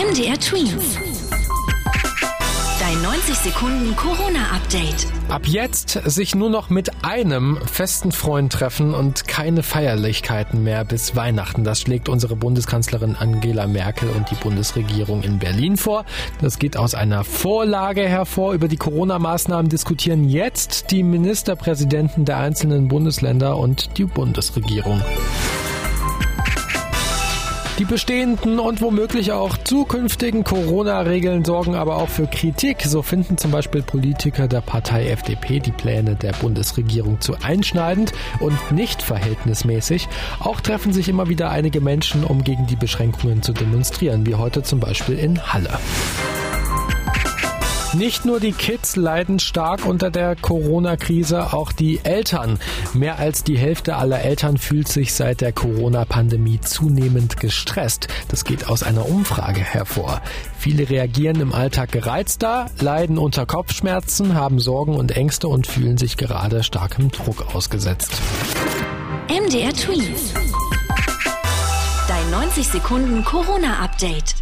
MDR Twins. Dein 90 Sekunden Corona-Update. Ab jetzt sich nur noch mit einem festen Freund treffen und keine Feierlichkeiten mehr bis Weihnachten. Das schlägt unsere Bundeskanzlerin Angela Merkel und die Bundesregierung in Berlin vor. Das geht aus einer Vorlage hervor. Über die Corona-Maßnahmen diskutieren jetzt die Ministerpräsidenten der einzelnen Bundesländer und die Bundesregierung. Die bestehenden und womöglich auch zukünftigen Corona-Regeln sorgen aber auch für Kritik. So finden zum Beispiel Politiker der Partei FDP die Pläne der Bundesregierung zu einschneidend und nicht verhältnismäßig. Auch treffen sich immer wieder einige Menschen, um gegen die Beschränkungen zu demonstrieren, wie heute zum Beispiel in Halle. Nicht nur die Kids leiden stark unter der Corona-Krise, auch die Eltern. Mehr als die Hälfte aller Eltern fühlt sich seit der Corona-Pandemie zunehmend gestresst. Das geht aus einer Umfrage hervor. Viele reagieren im Alltag gereizter, leiden unter Kopfschmerzen, haben Sorgen und Ängste und fühlen sich gerade starkem Druck ausgesetzt. MDR Tweet. Dein 90 Sekunden Corona-Update.